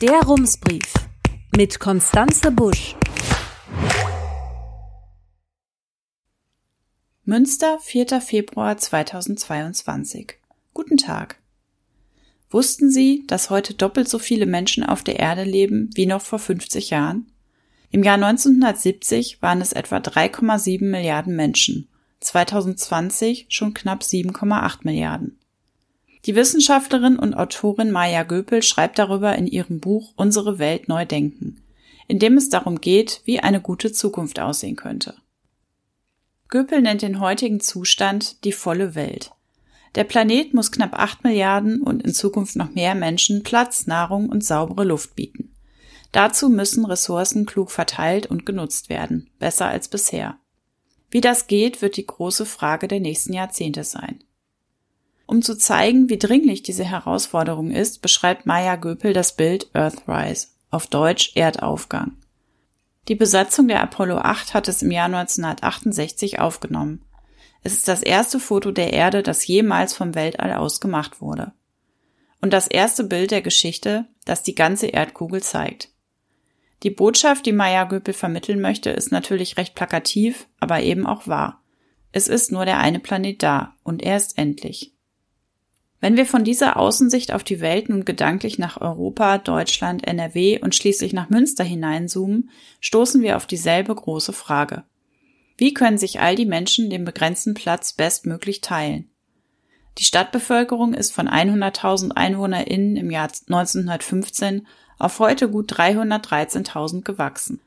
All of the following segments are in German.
Der Rumsbrief mit Konstanze Busch. Münster, 4. Februar 2022. Guten Tag. Wussten Sie, dass heute doppelt so viele Menschen auf der Erde leben wie noch vor 50 Jahren? Im Jahr 1970 waren es etwa 3,7 Milliarden Menschen, 2020 schon knapp 7,8 Milliarden. Die Wissenschaftlerin und Autorin Maya Göpel schreibt darüber in ihrem Buch Unsere Welt neu denken, in dem es darum geht, wie eine gute Zukunft aussehen könnte. Göpel nennt den heutigen Zustand die volle Welt. Der Planet muss knapp acht Milliarden und in Zukunft noch mehr Menschen Platz, Nahrung und saubere Luft bieten. Dazu müssen Ressourcen klug verteilt und genutzt werden, besser als bisher. Wie das geht, wird die große Frage der nächsten Jahrzehnte sein. Um zu zeigen, wie dringlich diese Herausforderung ist, beschreibt Maya Göpel das Bild Earthrise, auf Deutsch Erdaufgang. Die Besatzung der Apollo 8 hat es im Jahr 1968 aufgenommen. Es ist das erste Foto der Erde, das jemals vom Weltall aus gemacht wurde. Und das erste Bild der Geschichte, das die ganze Erdkugel zeigt. Die Botschaft, die Maya Göpel vermitteln möchte, ist natürlich recht plakativ, aber eben auch wahr. Es ist nur der eine Planet da, und er ist endlich. Wenn wir von dieser Außensicht auf die Welt nun gedanklich nach Europa, Deutschland, NRW und schließlich nach Münster hineinzoomen, stoßen wir auf dieselbe große Frage. Wie können sich all die Menschen den begrenzten Platz bestmöglich teilen? Die Stadtbevölkerung ist von 100.000 EinwohnerInnen im Jahr 1915 auf heute gut 313.000 gewachsen.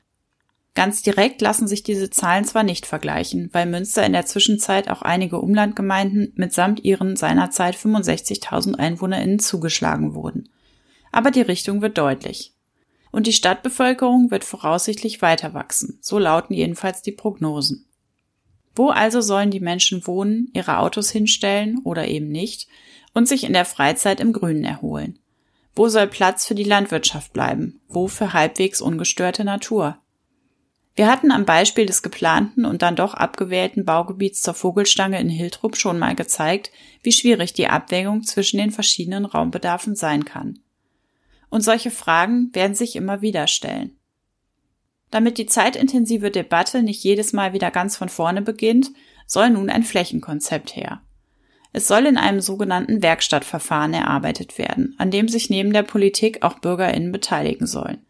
Ganz direkt lassen sich diese Zahlen zwar nicht vergleichen, weil Münster in der Zwischenzeit auch einige Umlandgemeinden mitsamt ihren seinerzeit 65.000 EinwohnerInnen zugeschlagen wurden. Aber die Richtung wird deutlich. Und die Stadtbevölkerung wird voraussichtlich weiter wachsen, so lauten jedenfalls die Prognosen. Wo also sollen die Menschen wohnen, ihre Autos hinstellen oder eben nicht und sich in der Freizeit im Grünen erholen? Wo soll Platz für die Landwirtschaft bleiben? Wo für halbwegs ungestörte Natur? Wir hatten am Beispiel des geplanten und dann doch abgewählten Baugebiets zur Vogelstange in Hiltrup schon mal gezeigt, wie schwierig die Abwägung zwischen den verschiedenen Raumbedarfen sein kann. Und solche Fragen werden sich immer wieder stellen. Damit die zeitintensive Debatte nicht jedes Mal wieder ganz von vorne beginnt, soll nun ein Flächenkonzept her. Es soll in einem sogenannten Werkstattverfahren erarbeitet werden, an dem sich neben der Politik auch Bürgerinnen beteiligen sollen.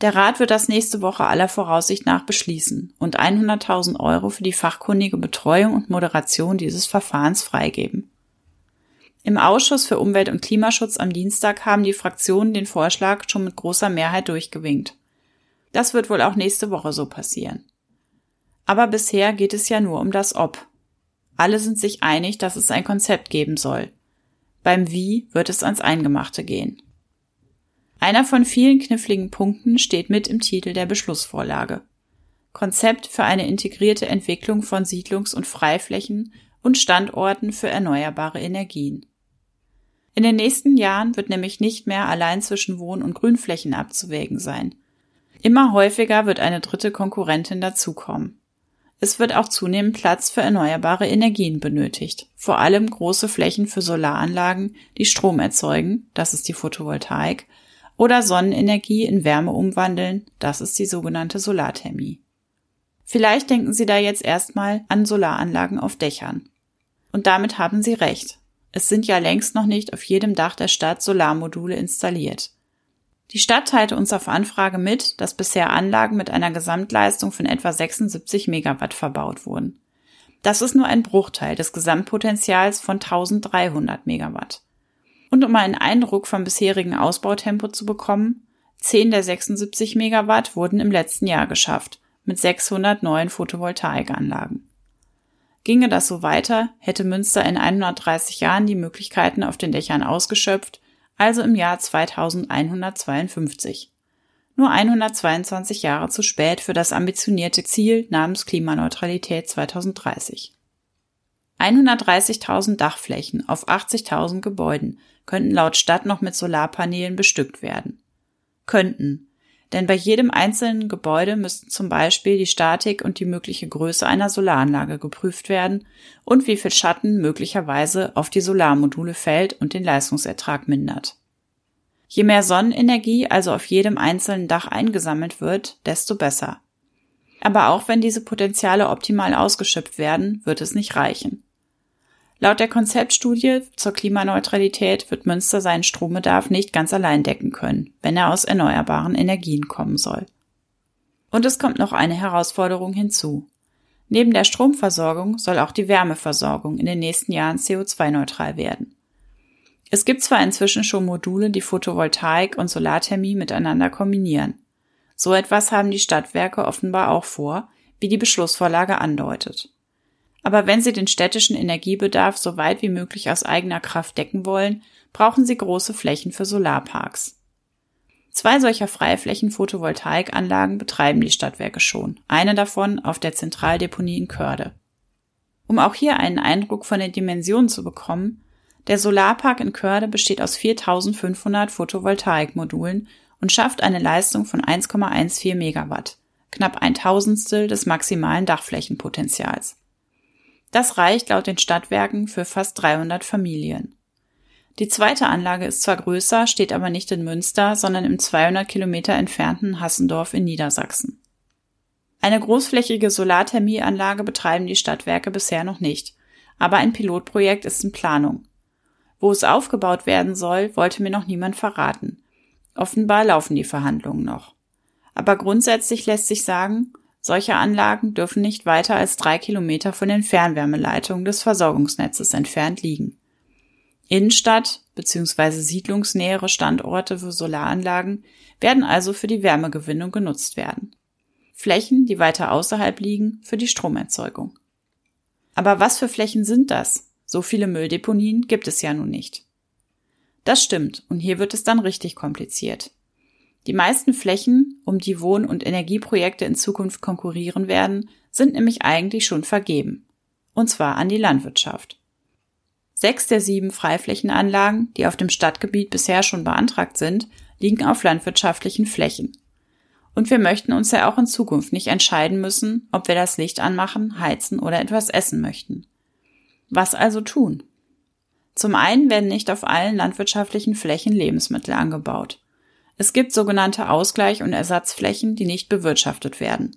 Der Rat wird das nächste Woche aller Voraussicht nach beschließen und 100.000 Euro für die fachkundige Betreuung und Moderation dieses Verfahrens freigeben. Im Ausschuss für Umwelt und Klimaschutz am Dienstag haben die Fraktionen den Vorschlag schon mit großer Mehrheit durchgewinkt. Das wird wohl auch nächste Woche so passieren. Aber bisher geht es ja nur um das Ob. Alle sind sich einig, dass es ein Konzept geben soll. Beim Wie wird es ans Eingemachte gehen. Einer von vielen kniffligen Punkten steht mit im Titel der Beschlussvorlage. Konzept für eine integrierte Entwicklung von Siedlungs- und Freiflächen und Standorten für erneuerbare Energien. In den nächsten Jahren wird nämlich nicht mehr allein zwischen Wohn- und Grünflächen abzuwägen sein. Immer häufiger wird eine dritte Konkurrentin dazukommen. Es wird auch zunehmend Platz für erneuerbare Energien benötigt, vor allem große Flächen für Solaranlagen, die Strom erzeugen, das ist die Photovoltaik, oder Sonnenenergie in Wärme umwandeln, das ist die sogenannte Solarthermie. Vielleicht denken Sie da jetzt erstmal an Solaranlagen auf Dächern. Und damit haben Sie recht. Es sind ja längst noch nicht auf jedem Dach der Stadt Solarmodule installiert. Die Stadt teilte uns auf Anfrage mit, dass bisher Anlagen mit einer Gesamtleistung von etwa 76 Megawatt verbaut wurden. Das ist nur ein Bruchteil des Gesamtpotenzials von 1300 Megawatt. Und um einen Eindruck vom bisherigen Ausbautempo zu bekommen, 10 der 76 Megawatt wurden im letzten Jahr geschafft, mit 600 neuen Photovoltaikanlagen. Ginge das so weiter, hätte Münster in 130 Jahren die Möglichkeiten auf den Dächern ausgeschöpft, also im Jahr 2152. Nur 122 Jahre zu spät für das ambitionierte Ziel namens Klimaneutralität 2030. 130.000 Dachflächen auf 80.000 Gebäuden könnten laut Stadt noch mit Solarpanelen bestückt werden. Könnten. Denn bei jedem einzelnen Gebäude müssten zum Beispiel die Statik und die mögliche Größe einer Solaranlage geprüft werden und wie viel Schatten möglicherweise auf die Solarmodule fällt und den Leistungsertrag mindert. Je mehr Sonnenenergie also auf jedem einzelnen Dach eingesammelt wird, desto besser. Aber auch wenn diese Potenziale optimal ausgeschöpft werden, wird es nicht reichen. Laut der Konzeptstudie zur Klimaneutralität wird Münster seinen Strombedarf nicht ganz allein decken können, wenn er aus erneuerbaren Energien kommen soll. Und es kommt noch eine Herausforderung hinzu. Neben der Stromversorgung soll auch die Wärmeversorgung in den nächsten Jahren CO2-neutral werden. Es gibt zwar inzwischen schon Module, die Photovoltaik und Solarthermie miteinander kombinieren. So etwas haben die Stadtwerke offenbar auch vor, wie die Beschlussvorlage andeutet. Aber wenn sie den städtischen Energiebedarf so weit wie möglich aus eigener Kraft decken wollen, brauchen sie große Flächen für Solarparks. Zwei solcher Freiflächen Photovoltaikanlagen betreiben die Stadtwerke schon, eine davon auf der Zentraldeponie in Körde. Um auch hier einen Eindruck von der Dimension zu bekommen, der Solarpark in Körde besteht aus 4500 Photovoltaikmodulen und schafft eine Leistung von 1,14 Megawatt, knapp ein Tausendstel des maximalen Dachflächenpotenzials. Das reicht laut den Stadtwerken für fast 300 Familien. Die zweite Anlage ist zwar größer, steht aber nicht in Münster, sondern im 200 Kilometer entfernten Hassendorf in Niedersachsen. Eine großflächige Solarthermieanlage betreiben die Stadtwerke bisher noch nicht, aber ein Pilotprojekt ist in Planung. Wo es aufgebaut werden soll, wollte mir noch niemand verraten. Offenbar laufen die Verhandlungen noch. Aber grundsätzlich lässt sich sagen, solche Anlagen dürfen nicht weiter als drei Kilometer von den Fernwärmeleitungen des Versorgungsnetzes entfernt liegen. Innenstadt bzw. siedlungsnähere Standorte für Solaranlagen werden also für die Wärmegewinnung genutzt werden. Flächen, die weiter außerhalb liegen, für die Stromerzeugung. Aber was für Flächen sind das? So viele Mülldeponien gibt es ja nun nicht. Das stimmt, und hier wird es dann richtig kompliziert. Die meisten Flächen, um die Wohn- und Energieprojekte in Zukunft konkurrieren werden, sind nämlich eigentlich schon vergeben. Und zwar an die Landwirtschaft. Sechs der sieben Freiflächenanlagen, die auf dem Stadtgebiet bisher schon beantragt sind, liegen auf landwirtschaftlichen Flächen. Und wir möchten uns ja auch in Zukunft nicht entscheiden müssen, ob wir das Licht anmachen, heizen oder etwas essen möchten. Was also tun? Zum einen werden nicht auf allen landwirtschaftlichen Flächen Lebensmittel angebaut. Es gibt sogenannte Ausgleich- und Ersatzflächen, die nicht bewirtschaftet werden,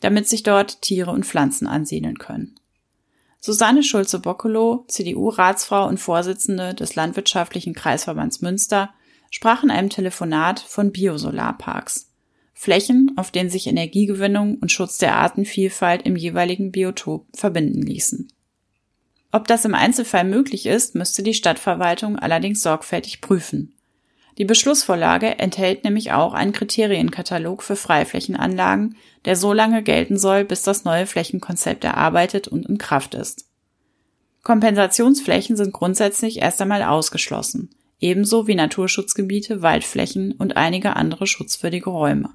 damit sich dort Tiere und Pflanzen ansiedeln können. Susanne Schulze-Bockelow, CDU-Ratsfrau und Vorsitzende des Landwirtschaftlichen Kreisverbands Münster, sprach in einem Telefonat von Biosolarparks. Flächen, auf denen sich Energiegewinnung und Schutz der Artenvielfalt im jeweiligen Biotop verbinden ließen. Ob das im Einzelfall möglich ist, müsste die Stadtverwaltung allerdings sorgfältig prüfen. Die Beschlussvorlage enthält nämlich auch einen Kriterienkatalog für Freiflächenanlagen, der so lange gelten soll, bis das neue Flächenkonzept erarbeitet und in Kraft ist. Kompensationsflächen sind grundsätzlich erst einmal ausgeschlossen, ebenso wie Naturschutzgebiete, Waldflächen und einige andere schutzwürdige Räume.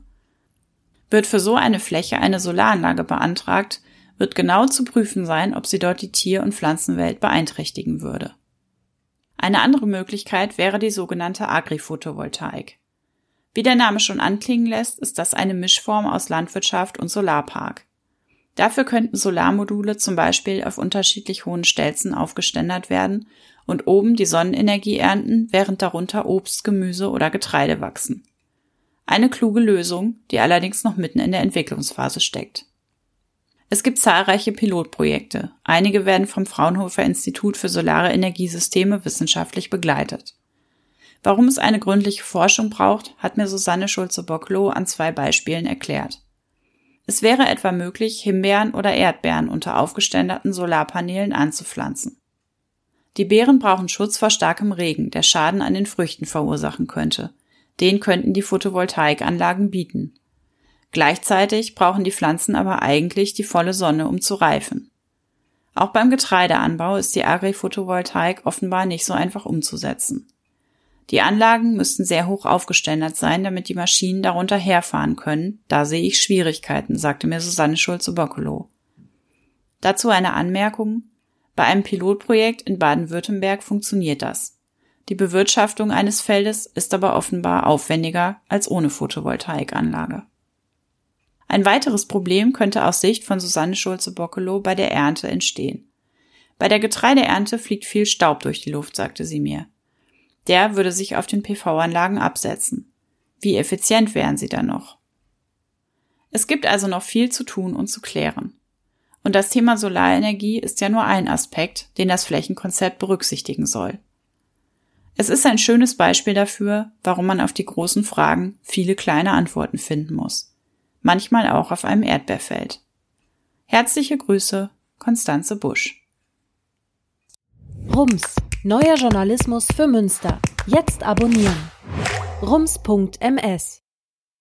Wird für so eine Fläche eine Solaranlage beantragt, wird genau zu prüfen sein, ob sie dort die Tier- und Pflanzenwelt beeinträchtigen würde. Eine andere Möglichkeit wäre die sogenannte Agriphotovoltaik. Wie der Name schon anklingen lässt, ist das eine Mischform aus Landwirtschaft und Solarpark. Dafür könnten Solarmodule zum Beispiel auf unterschiedlich hohen Stelzen aufgeständert werden und oben die Sonnenenergie ernten, während darunter Obst, Gemüse oder Getreide wachsen. Eine kluge Lösung, die allerdings noch mitten in der Entwicklungsphase steckt. Es gibt zahlreiche Pilotprojekte. Einige werden vom Fraunhofer Institut für Solare Energiesysteme wissenschaftlich begleitet. Warum es eine gründliche Forschung braucht, hat mir Susanne Schulze-Bockloh an zwei Beispielen erklärt. Es wäre etwa möglich, Himbeeren oder Erdbeeren unter aufgeständerten Solarpanelen anzupflanzen. Die Beeren brauchen Schutz vor starkem Regen, der Schaden an den Früchten verursachen könnte. Den könnten die Photovoltaikanlagen bieten. Gleichzeitig brauchen die Pflanzen aber eigentlich die volle Sonne, um zu reifen. Auch beim Getreideanbau ist die Agri-Photovoltaik offenbar nicht so einfach umzusetzen. Die Anlagen müssten sehr hoch aufgeständert sein, damit die Maschinen darunter herfahren können. Da sehe ich Schwierigkeiten, sagte mir Susanne Schulze-Boccolo. Dazu eine Anmerkung. Bei einem Pilotprojekt in Baden-Württemberg funktioniert das. Die Bewirtschaftung eines Feldes ist aber offenbar aufwendiger als ohne Photovoltaikanlage. Ein weiteres Problem könnte aus Sicht von Susanne Schulze-Bockelow bei der Ernte entstehen. Bei der Getreideernte fliegt viel Staub durch die Luft, sagte sie mir. Der würde sich auf den PV-Anlagen absetzen. Wie effizient wären sie dann noch? Es gibt also noch viel zu tun und zu klären. Und das Thema Solarenergie ist ja nur ein Aspekt, den das Flächenkonzept berücksichtigen soll. Es ist ein schönes Beispiel dafür, warum man auf die großen Fragen viele kleine Antworten finden muss. Manchmal auch auf einem Erdbeerfeld. Herzliche Grüße, Konstanze Busch. Rums, neuer Journalismus für Münster. Jetzt abonnieren. rums.ms